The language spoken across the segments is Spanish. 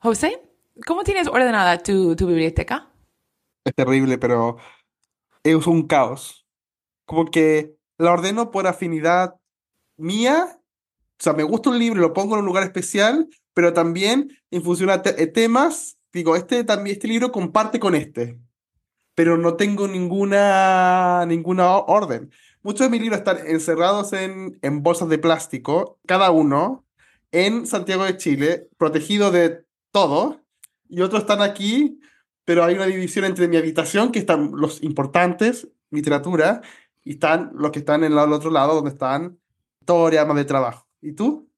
José, ¿cómo tienes ordenada tu, tu biblioteca? Es terrible, pero es un caos. Como que la ordeno por afinidad mía. O sea, me gusta un libro lo pongo en un lugar especial, pero también en función a eh, temas, digo, este, también, este libro comparte con este, pero no tengo ninguna, ninguna orden. Muchos de mis libros están encerrados en, en bolsas de plástico, cada uno, en Santiago de Chile, protegido de todo, y otros están aquí, pero hay una división entre mi habitación, que están los importantes, literatura, y están los que están en el otro lado, donde están historia, más de trabajo. ¿Y tú?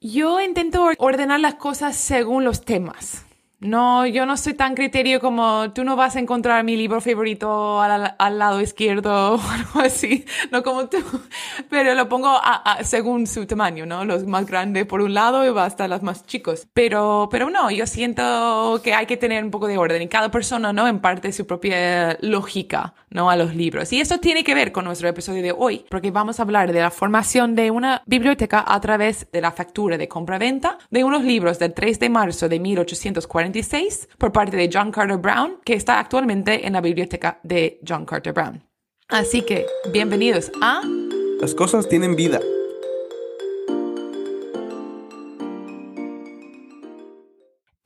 Yo intento ordenar las cosas según los temas. No, yo no soy tan criterio como tú no vas a encontrar mi libro favorito al, al lado izquierdo o algo así, no como tú, pero lo pongo según su tamaño, ¿no? Los más grandes por un lado y hasta los más chicos. Pero, pero no, yo siento que hay que tener un poco de orden y cada persona, ¿no? Imparte su propia lógica, ¿no? A los libros. Y esto tiene que ver con nuestro episodio de hoy, porque vamos a hablar de la formación de una biblioteca a través de la factura de compra-venta de unos libros del 3 de marzo de 1846 por parte de John Carter Brown, que está actualmente en la biblioteca de John Carter Brown. Así que, bienvenidos a Las cosas tienen vida.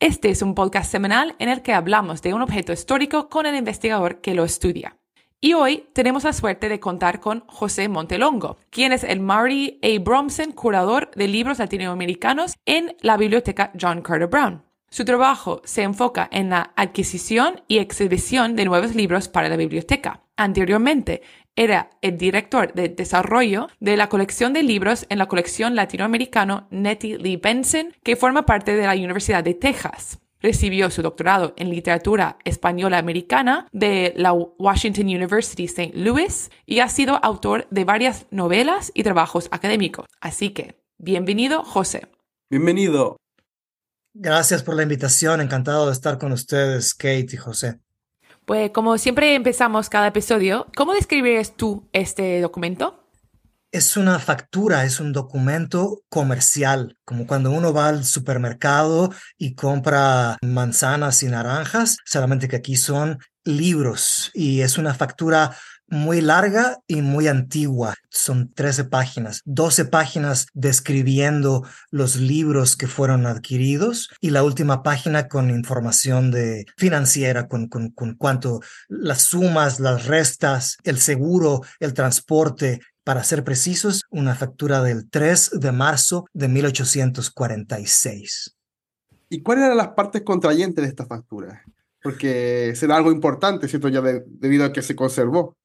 Este es un podcast semanal en el que hablamos de un objeto histórico con el investigador que lo estudia. Y hoy tenemos la suerte de contar con José Montelongo, quien es el Marty A. Bromson curador de libros latinoamericanos en la biblioteca John Carter Brown. Su trabajo se enfoca en la adquisición y exhibición de nuevos libros para la biblioteca. Anteriormente, era el director de desarrollo de la colección de libros en la colección latinoamericano Nettie Lee Benson, que forma parte de la Universidad de Texas. Recibió su doctorado en literatura española americana de la Washington University St. Louis y ha sido autor de varias novelas y trabajos académicos. Así que, bienvenido, José. Bienvenido. Gracias por la invitación, encantado de estar con ustedes, Kate y José. Pues como siempre empezamos cada episodio, ¿cómo describirías tú este documento? Es una factura, es un documento comercial, como cuando uno va al supermercado y compra manzanas y naranjas, solamente que aquí son libros y es una factura muy larga y muy antigua. Son 13 páginas, 12 páginas describiendo los libros que fueron adquiridos y la última página con información de financiera, con, con, con cuánto las sumas, las restas, el seguro, el transporte. Para ser precisos, una factura del 3 de marzo de 1846. ¿Y cuáles eran las partes contrayentes de esta factura? Porque será algo importante, ¿cierto? Ya de- debido a que se conservó.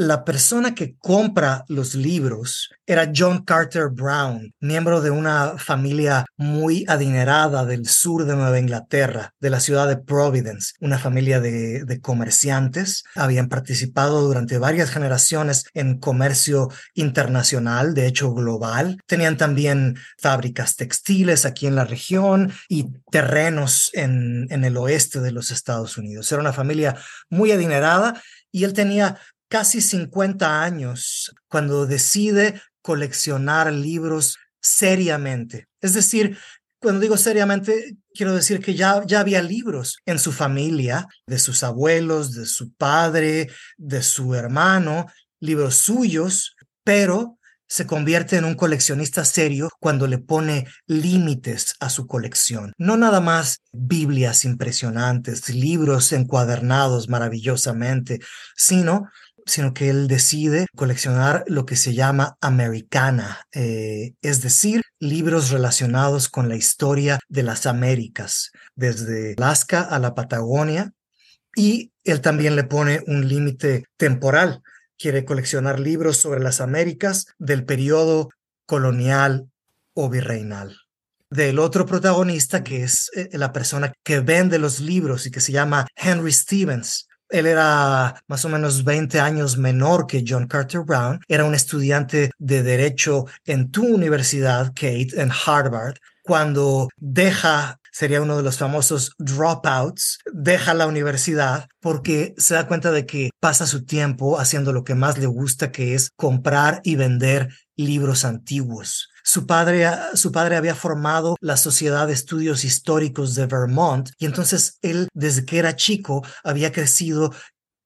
La persona que compra los libros era John Carter Brown, miembro de una familia muy adinerada del sur de Nueva Inglaterra, de la ciudad de Providence, una familia de, comerciantes. Habían participado durante varias generaciones en comercio internacional, de hecho global. Tenían también fábricas textiles aquí en la región y terrenos en, en el oeste de los Estados Unidos. Era una familia muy adinerada y él tenía casi 50 años cuando decide coleccionar libros seriamente. Es decir, cuando digo seriamente, quiero decir que ya, ya había libros en su familia, de sus abuelos, de su padre, de su hermano, libros suyos, pero se convierte en un coleccionista serio cuando le pone límites a su colección. No nada más Biblias impresionantes, libros encuadernados maravillosamente, sino sino que él decide coleccionar lo que se llama americana, eh, es decir, libros relacionados con la historia de las Américas, desde Alaska a la Patagonia, y él también le pone un límite temporal. Quiere coleccionar libros sobre las Américas del periodo colonial o virreinal. Del otro protagonista, que es eh, la persona que vende los libros y que se llama Henry Stevens, él era más o menos 20 años menor que John Carter Brown. Era un estudiante de derecho en tu universidad, Kate, en Harvard, cuando deja sería uno de los famosos dropouts, deja la universidad porque se da cuenta de que pasa su tiempo haciendo lo que más le gusta, que es comprar y vender libros antiguos. Su padre, su padre había formado la Sociedad de Estudios Históricos de Vermont y entonces él, desde que era chico, había crecido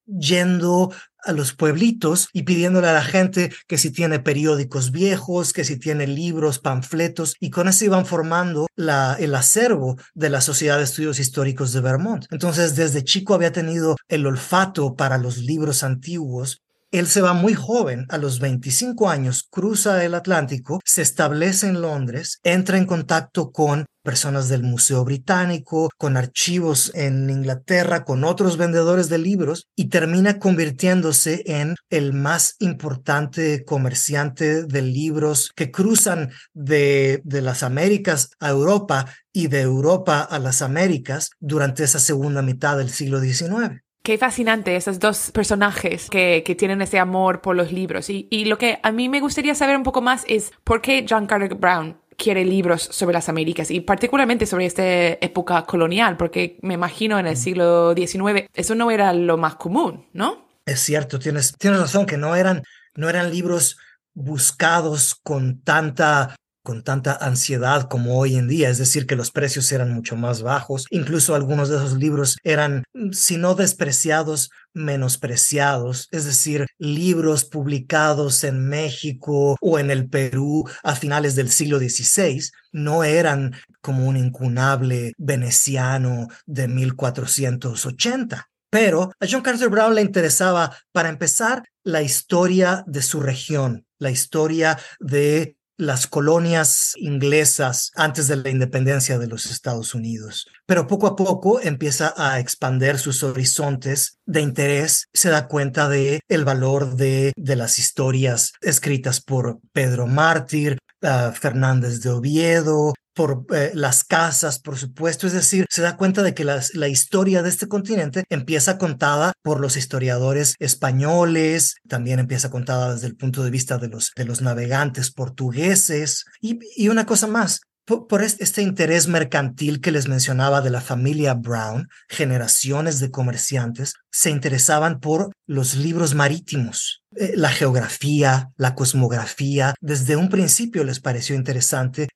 yendo a los pueblitos y pidiéndole a la gente que si tiene periódicos viejos, que si tiene libros, panfletos, y con eso iban formando el acervo de la Sociedad de Estudios Históricos de Vermont. Entonces, desde chico había tenido el olfato para los libros antiguos él se va muy joven, a los 25 años, cruza el Atlántico, se establece en Londres, entra en contacto con personas del Museo Británico, con archivos en Inglaterra, con otros vendedores de libros y termina convirtiéndose en el más importante comerciante de libros que cruzan de, las Américas a Europa y de Europa a las Américas durante esa segunda mitad del siglo XIX. Qué fascinante esos dos personajes que, que, tienen ese amor por los libros. Y, y, lo que a mí me gustaría saber un poco más es por qué John Carter Brown quiere libros sobre las Américas y particularmente sobre esta época colonial, porque me imagino en el siglo XIX eso no era lo más común, ¿no? Es cierto, tienes, tienes razón que no eran, no eran libros buscados con tanta con tanta ansiedad como hoy en día, es decir, que los precios eran mucho más bajos, incluso algunos de esos libros eran, si no despreciados, menospreciados, es decir, libros publicados en México o en el Perú a finales del siglo XVI no eran como un incunable veneciano de 1480. Pero a John Carter Brown le interesaba, para empezar, la historia de su región, la historia de las colonias inglesas antes de la independencia de los Estados Unidos. Pero poco a poco empieza a expander sus horizontes de interés, se da cuenta de el valor de, de las historias escritas por Pedro Mártir, uh, Fernández de Oviedo, por eh, las casas, por supuesto. Es decir, se da cuenta de que la historia de este continente empieza contada por los historiadores españoles, también empieza contada desde el punto de vista de los, de los navegantes portugueses. Y, y una cosa más, por, este interés mercantil que les mencionaba de la familia Brown, generaciones de comerciantes se interesaban por los libros marítimos. Eh, la geografía, la cosmografía, desde un principio les pareció interesante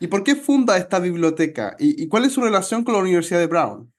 ¿Y por qué funda esta biblioteca? ¿Y, cuál es su relación con la Universidad de Brown?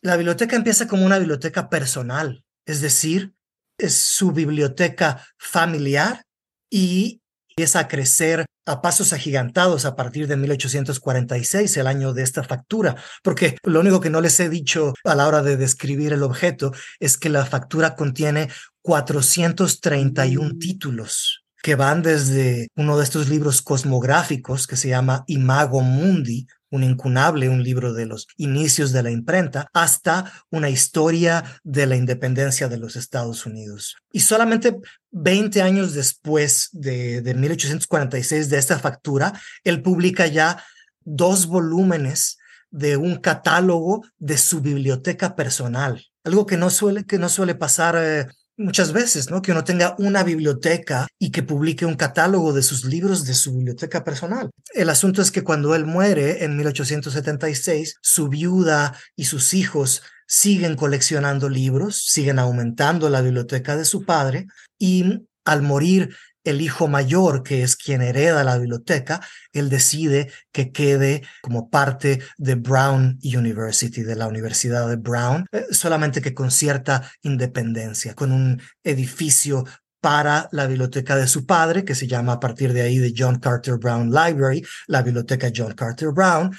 La biblioteca empieza como una biblioteca personal, es decir, es su biblioteca familiar y empieza a crecer a pasos agigantados a partir de 1846, el año de esta factura, porque lo único que no les he dicho a la hora de describir el objeto es que la factura contiene 431 títulos que van desde uno de estos libros cosmográficos que se llama Imago Mundi, un incunable, un libro de los inicios de la imprenta, hasta una historia de la independencia de los Estados Unidos. Y solamente 20 años después de, de 1846 de esta factura, él publica ya dos volúmenes de un catálogo de su biblioteca personal, algo que no suele, que no suele pasar eh, muchas veces, ¿no? Que uno tenga una biblioteca y que publique un catálogo de sus libros de su biblioteca personal. El asunto es que cuando él muere en 1876, su viuda y sus hijos siguen coleccionando libros, siguen aumentando la biblioteca de su padre y al morir el hijo mayor, que es quien hereda la biblioteca, él decide que quede como parte de Brown University, de la Universidad de Brown, eh, solamente que con cierta independencia, con un edificio para la biblioteca de su padre, que se llama a partir de ahí de John Carter Brown Library, la biblioteca John Carter Brown,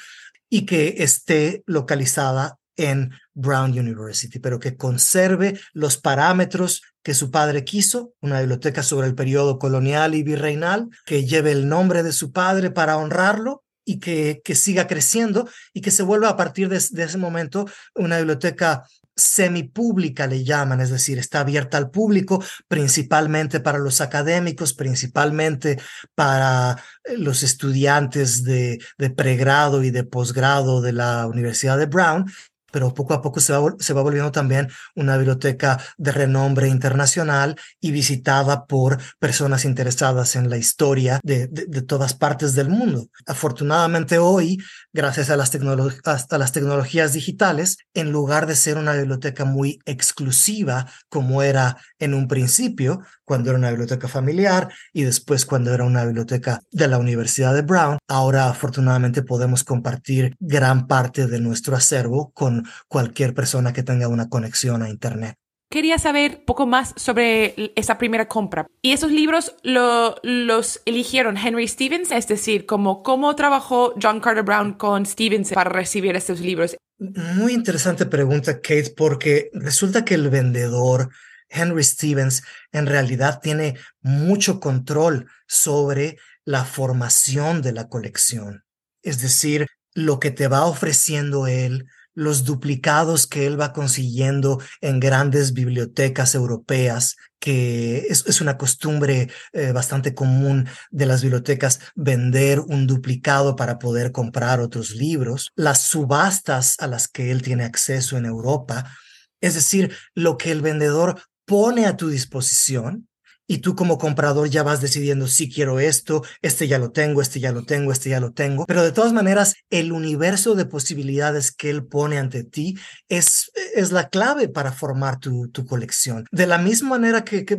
y que esté localizada en Brown University, pero que conserve los parámetros que su padre quiso, una biblioteca sobre el periodo colonial y virreinal, que lleve el nombre de su padre para honrarlo y que, que siga creciendo y que se vuelva a partir de, de ese momento una biblioteca semipública le llaman, es decir, está abierta al público, principalmente para los académicos, principalmente para eh, los estudiantes de, de pregrado y de posgrado de la Universidad de Brown, pero poco a poco se va, se va volviendo también una biblioteca de renombre internacional y visitada por personas interesadas en la historia de, de, todas partes del mundo. Afortunadamente hoy, gracias a las, a las tecnologías digitales, en lugar de ser una biblioteca muy exclusiva como era en un principio, cuando era una biblioteca familiar y después cuando era una biblioteca de la Universidad de Brown, ahora afortunadamente podemos compartir gran parte de nuestro acervo con cualquier persona que tenga una conexión a Internet. Quería saber poco más sobre esa primera compra. ¿Y esos libros los eligieron Henry Stevens? Es decir, como, ¿cómo trabajó John Carter Brown con Stevens para recibir estos libros? Muy interesante pregunta, Kate, porque resulta que el vendedor Henry Stevens en realidad tiene mucho control sobre la formación de la colección. Es decir, lo que te va ofreciendo él, los duplicados que él va consiguiendo en grandes bibliotecas europeas, que es, una costumbre eh, bastante común de las bibliotecas vender un duplicado para poder comprar otros libros, las subastas a las que él tiene acceso en Europa, es decir, lo que el vendedor pone a tu disposición y tú como comprador ya vas decidiendo si quiero esto, este ya lo tengo, este ya lo tengo, este ya lo tengo. Pero de todas maneras, el universo de posibilidades que él pone ante ti es, es la clave para formar tu, tu colección. De la misma manera que, que,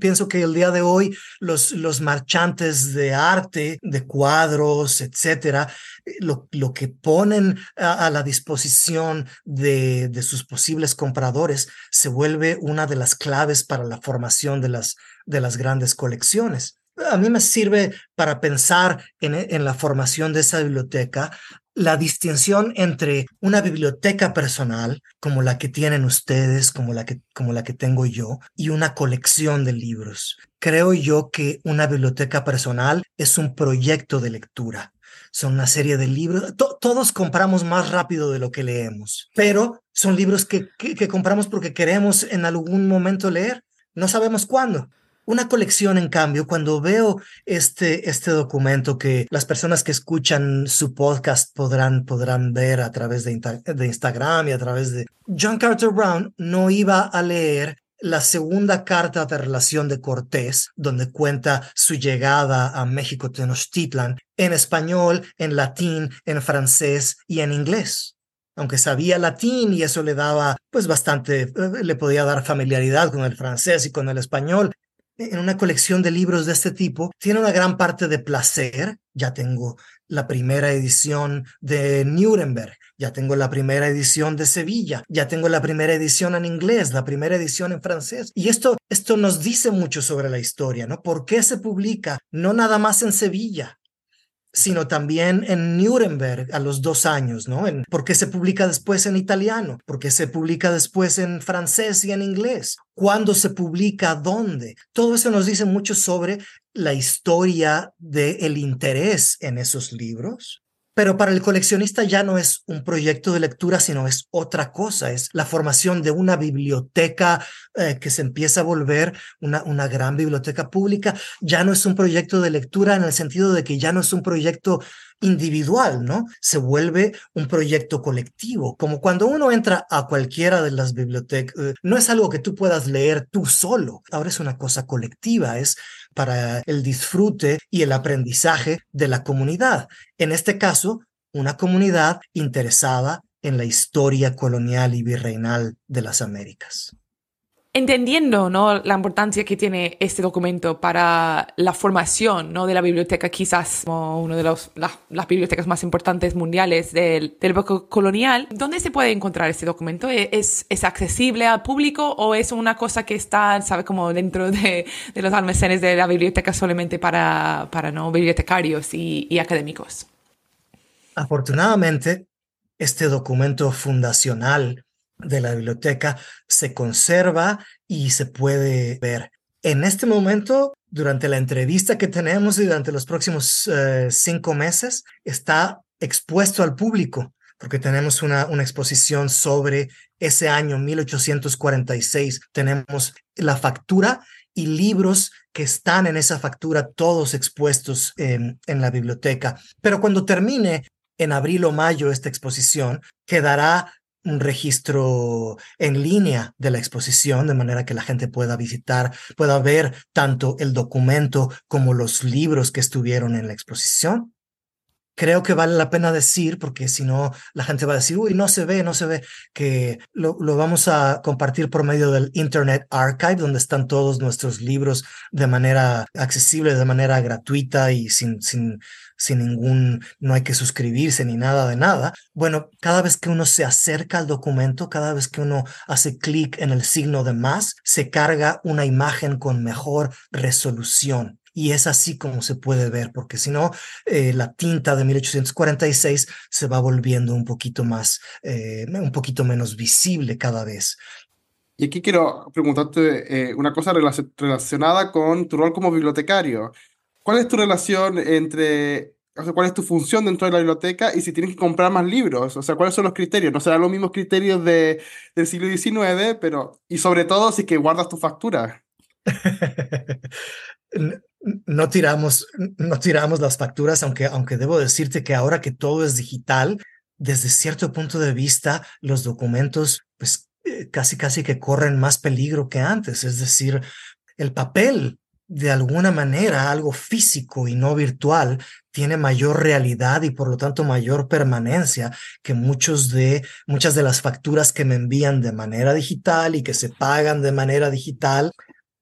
pienso que el día de hoy los, los marchantes de arte, de cuadros, etcétera, lo, lo que ponen a, la disposición de, de sus posibles compradores se vuelve una de las claves para la formación de las de las grandes colecciones. A mí me sirve para pensar en, la formación de esa biblioteca la distinción entre una biblioteca personal, como la que tienen ustedes, como la que, como la que tengo yo, y una colección de libros. Creo yo que una biblioteca personal es un proyecto de lectura. Son una serie de libros. todos compramos más rápido de lo que leemos, pero son libros que, que compramos porque queremos en algún momento leer. No sabemos cuándo. Una colección, en cambio, cuando veo este, este documento que las personas que escuchan su podcast podrán, podrán ver a través de, de Instagram y a través de... John Carter Brown no iba a leer la segunda carta de relación de Cortés, donde cuenta su llegada a México Tenochtitlan, en español, en latín, en francés y en inglés. Aunque sabía latín y eso le daba, pues bastante, eh, le podía dar familiaridad con el francés y con el español, en una colección de libros de este tipo tiene una gran parte de placer. Ya tengo la primera edición de Nuremberg, ya tengo la primera edición de Sevilla, ya tengo la primera edición en inglés, la primera edición en francés. Y esto, esto nos dice mucho sobre la historia, ¿no? ¿Por qué se publica no nada más en Sevilla? Sino también en Nuremberg a los dos años, ¿no? En, ¿Por qué se publica después en italiano? ¿Por qué se publica después en francés y en inglés? ¿Cuándo se publica? ¿Dónde? Todo eso nos dice mucho sobre la historia del interés en esos libros pero para el coleccionista ya no es un proyecto de lectura, sino es otra cosa, es la formación de una biblioteca eh, que se empieza a volver una, una gran biblioteca pública. Ya no es un proyecto de lectura en el sentido de que ya no es un proyecto individual, ¿no? Se vuelve un proyecto colectivo, como cuando uno entra a cualquiera de las bibliotecas, eh, no es algo que tú puedas leer tú solo, ahora es una cosa colectiva, es para el disfrute y el aprendizaje de la comunidad. En este caso, una comunidad interesada en la historia colonial y virreinal de las Américas entendiendo ¿no? la importancia que tiene este documento para la formación ¿no? de la biblioteca, quizás como una de las bibliotecas más importantes mundiales del, del colonial, ¿dónde se puede encontrar este documento? ¿E-, ¿Es, ¿Es accesible al público o es una cosa que está, sabe, como dentro de, de los almacenes de la biblioteca solamente para, para ¿no? bibliotecarios y, y académicos? Afortunadamente, este documento fundacional de la biblioteca se conserva y se puede ver. En este momento, durante la entrevista que tenemos y durante los próximos eh, cinco meses, está expuesto al público porque tenemos una, una exposición sobre ese año 1846. Tenemos la factura y libros que están en esa factura, todos expuestos en, en la biblioteca. Pero cuando termine en abril o mayo esta exposición, quedará un registro en línea de la exposición, de manera que la gente pueda visitar, pueda ver tanto el documento como los libros que estuvieron en la exposición. Creo que vale la pena decir, porque si no, la gente va a decir, uy, no se ve, no se ve, que lo, lo, vamos a compartir por medio del Internet Archive, donde están todos nuestros libros de manera accesible, de manera gratuita y sin, sin, sin ningún, no hay que suscribirse ni nada de nada. Bueno, cada vez que uno se acerca al documento, cada vez que uno hace clic en el signo de más, se carga una imagen con mejor resolución y es así como se puede ver, porque si no, eh, la tinta de 1846 se va volviendo un poquito más, eh, un poquito menos visible cada vez. Y aquí quiero preguntarte eh, una cosa relacionada con tu rol como bibliotecario. ¿Cuál es tu relación entre, o sea, cuál es tu función dentro de la biblioteca y si tienes que comprar más libros? O sea, ¿cuáles son los criterios? No serán los mismos criterios de, del siglo XIX, pero, y sobre todo si que guardas tu factura. no tiramos, no tiramos las facturas, aunque, aunque debo decirte que ahora que todo es digital, desde cierto punto de vista, los documentos, pues eh, casi, casi que corren más peligro que antes. Es decir, el papel, de alguna manera, algo físico y no virtual, tiene mayor realidad y por lo tanto mayor permanencia que muchos de, muchas de las facturas que me envían de manera digital y que se pagan de manera digital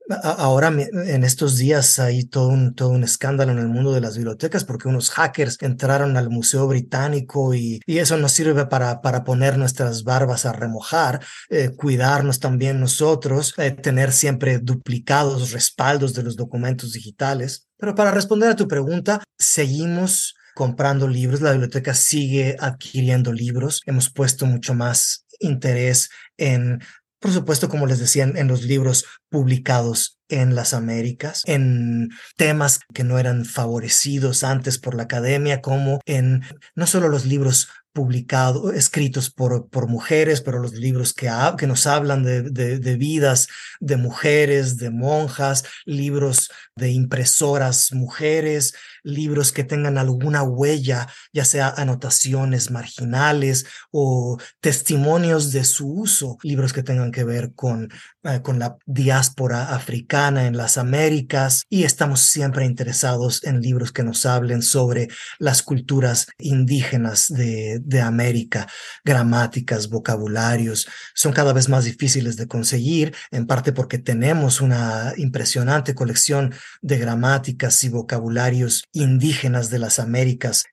Ahora, en estos días, hay todo un, todo un escándalo en el mundo de las bibliotecas porque unos hackers entraron al Museo Británico y, y eso nos sirve para, para poner nuestras barbas a remojar, eh, cuidarnos también nosotros, eh, tener siempre duplicados respaldos de los documentos digitales. Pero para responder a tu pregunta, seguimos comprando libros, la biblioteca sigue adquiriendo libros, hemos puesto mucho más interés en por supuesto, como les decía, en, los libros publicados en las Américas, en temas que no eran favorecidos antes por la academia, como en no solo los libros publicados, escritos por, por mujeres, pero los libros que, que nos hablan de, de, vidas de mujeres, de monjas, libros de impresoras mujeres, libros que tengan alguna huella, ya sea anotaciones marginales o testimonios de su uso, libros que tengan que ver con, eh, con la diáspora africana en las Américas y estamos siempre interesados en libros que nos hablen sobre las culturas indígenas de, de América, gramáticas, vocabularios, son cada vez más difíciles de conseguir, en parte porque tenemos una impresionante colección de gramáticas y vocabularios indígenas de las Américas,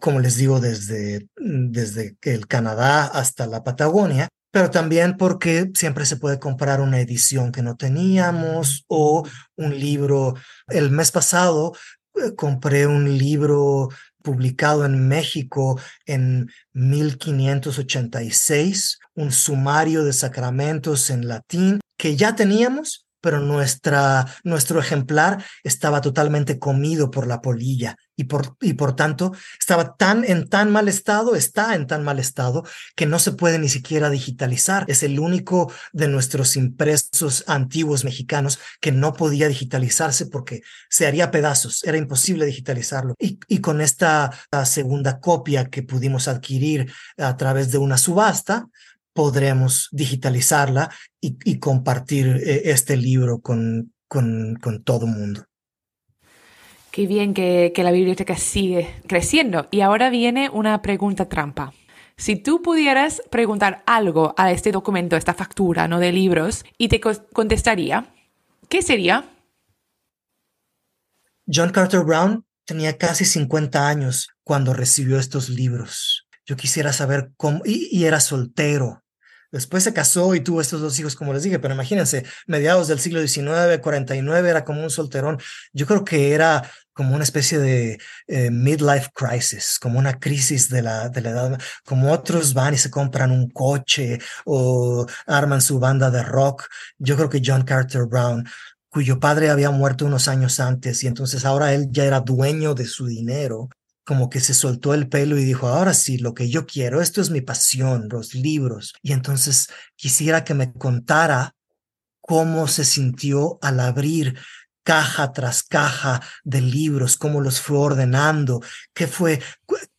como, les digo, desde, desde el Canadá hasta la Patagonia, pero también porque siempre se puede comprar una edición que no teníamos o un libro. El mes pasado eh, compré un libro publicado en México en 1586, un sumario de sacramentos en latín que ya teníamos, pero nuestro ejemplar estaba totalmente comido por la polilla y por, y por tanto estaba tan en tan mal estado, está en tan mal estado que no se puede ni siquiera digitalizar. Es el único de nuestros impresos antiguos mexicanos que no podía digitalizarse porque se haría pedazos, era imposible digitalizarlo. Y, y con esta segunda copia que pudimos adquirir a través de una subasta, podremos digitalizarla y, compartir eh, este libro con, con, con todo el mundo. Qué bien que, que, la biblioteca sigue creciendo. Y ahora viene una pregunta trampa. Si tú pudieras preguntar algo a este documento, a esta factura ¿no? de libros, y te contestaría, ¿qué sería? John Carter Brown tenía casi 50 años cuando recibió estos libros. Yo quisiera saber cómo, y era soltero, Después se casó y tuvo estos dos hijos, como les dije, pero imagínense, mediados del siglo XIX, 49, era como un solterón. Yo creo que era como una especie de eh, midlife crisis, como una crisis de la, de la edad, como otros van y se compran un coche o arman su banda de rock. Yo creo que John Carter Brown cuyo padre había muerto unos años antes y entonces ahora él ya era dueño de su dinero, como que se soltó el pelo y dijo, ahora sí, lo que yo quiero, esto es mi pasión, los libros. Y entonces quisiera que me contara cómo se sintió al abrir caja tras caja de libros, cómo los fue ordenando, qué fue,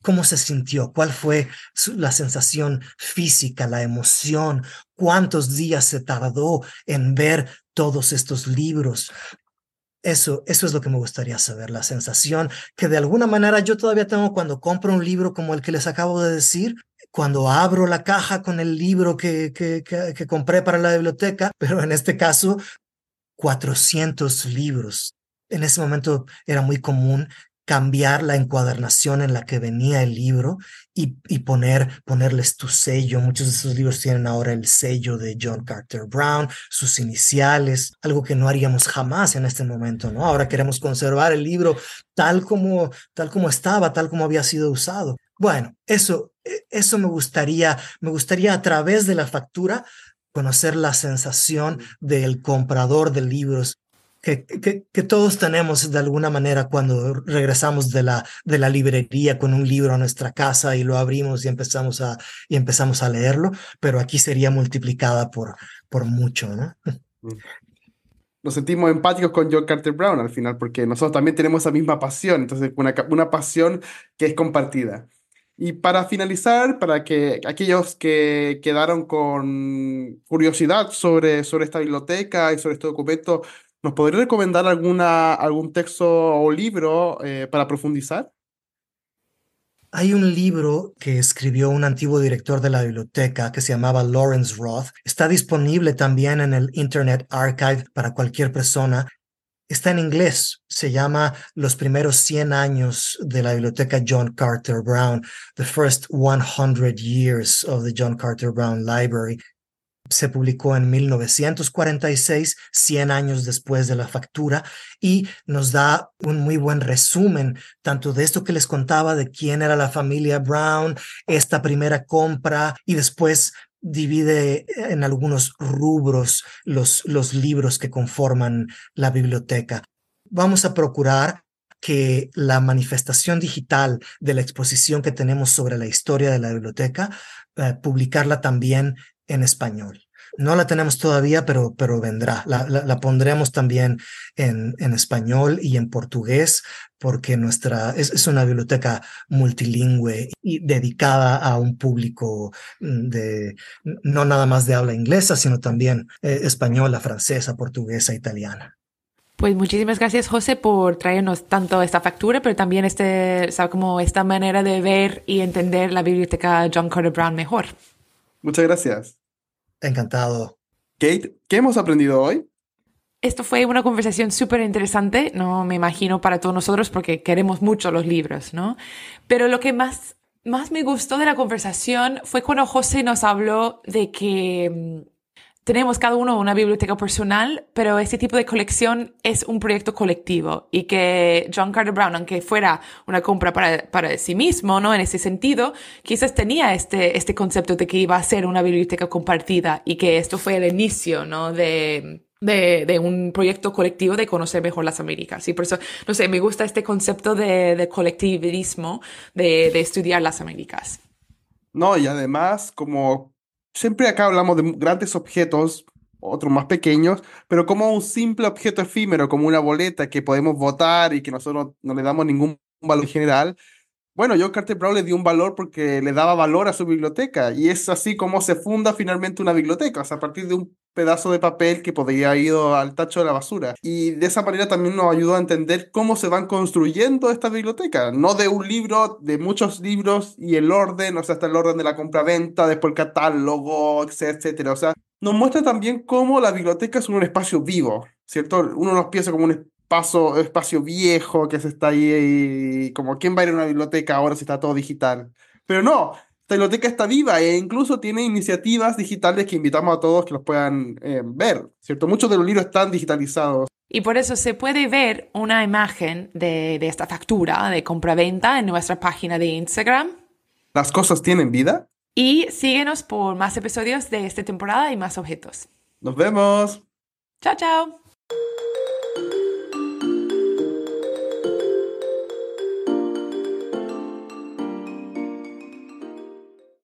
cómo se sintió, cuál fue la sensación física, la emoción, cuántos días se tardó en ver todos estos libros. Eso, eso es lo que me gustaría saber, la sensación que de alguna manera yo todavía tengo cuando compro un libro como el que les acabo de decir, cuando abro la caja con el libro que, que, que, que compré para la biblioteca, pero en este caso 400 libros. En ese momento era muy común cambiar la encuadernación en la que venía el libro y, y, poner, ponerles tu sello. Muchos de esos libros tienen ahora el sello de John Carter Brown, sus iniciales, algo que no haríamos jamás en este momento, ¿no? Ahora queremos conservar el libro tal como, tal como estaba, tal como había sido usado. Bueno, eso, e, eso me gustaría, me gustaría a través de la factura conocer la sensación del comprador de libros que, que, todos tenemos de alguna manera cuando regresamos de la, de la librería con un libro a nuestra casa y lo abrimos y empezamos a, y empezamos a leerlo, pero aquí sería multiplicada por, por mucho, ¿no? Nos sentimos empáticos con John Carter Brown al final, porque nosotros también tenemos esa misma pasión, entonces una, una pasión que es compartida. Y para finalizar, para que aquellos que quedaron con curiosidad sobre, sobre esta biblioteca y sobre este documento ¿Nos podría recomendar alguna, algún texto o libro eh, para profundizar? Hay un libro que escribió un antiguo director de la biblioteca que se llamaba Lawrence Roth. Está disponible también en el Internet Archive para cualquier persona. Está en inglés. Se llama Los primeros 100 años de la biblioteca John Carter Brown, The First 100 Years of the John Carter Brown Library se publicó en 1946, 100 años después de la factura, y nos da un muy buen resumen tanto de esto que les contaba de quién era la familia Brown, esta primera compra, y después divide en algunos rubros los, los libros que conforman la biblioteca. Vamos a procurar que la manifestación digital de la exposición que tenemos sobre la historia de la biblioteca, eh, publicarla también en español. No la tenemos todavía, pero, pero vendrá. La, la, pondremos también en, en, español y en portugués, porque nuestra es, es, una biblioteca multilingüe y dedicada a un público mm, de no nada más de habla inglesa, sino también eh, española, francesa, portuguesa, italiana. Pues muchísimas gracias, José, por traernos tanto esta factura, pero también este, sabe, como esta manera de ver y entender la biblioteca John Carter Brown mejor. Muchas gracias. Encantado. Kate, ¿qué hemos aprendido hoy? Esto fue una conversación súper interesante, no me imagino para todos nosotros porque queremos mucho los libros, ¿no? Pero lo que más, más me gustó de la conversación fue cuando José nos habló de que mm, tenemos cada uno una biblioteca personal, pero este tipo de colección es un proyecto colectivo y que John Carter Brown, aunque fuera una compra para, para sí mismo, ¿no? En ese sentido, quizás tenía este, este concepto de que iba a ser una biblioteca compartida y que esto fue el inicio, ¿no? De, de, de, un proyecto colectivo de conocer mejor las Américas. Y por eso, no sé, me gusta este concepto de, de colectivismo, de, de estudiar las Américas. No, y además, como siempre acá hablamos de grandes objetos, otros más pequeños, pero como un simple objeto efímero, como una boleta que podemos votar y que nosotros no le damos ningún valor general, bueno, John Carter Brown le dio un valor porque le daba valor a su biblioteca y es así como se funda finalmente una biblioteca, o sea, a partir de un pedazo de papel que podría haber ido al tacho de la basura. Y de esa manera también nos ayudó a entender cómo se van construyendo estas bibliotecas, no de un libro, de muchos libros y el orden, o sea, hasta el orden de la compra-venta, después el catálogo, etcétera. O sea, nos muestra también cómo la biblioteca es un espacio vivo, ¿cierto? Uno nos piensa como un espacio, espacio viejo que se está ahí, como quién va a ir a una biblioteca ahora si está todo digital. Pero no, esta biblioteca está viva e incluso tiene iniciativas digitales que invitamos a todos que los puedan eh, ver, ¿cierto? Muchos de los libros están digitalizados. Y por eso se puede ver una imagen de, de esta factura de compra-venta en nuestra página de Instagram. Las cosas tienen vida. Y síguenos por más episodios de esta temporada y más objetos. Nos vemos. Chao, chao.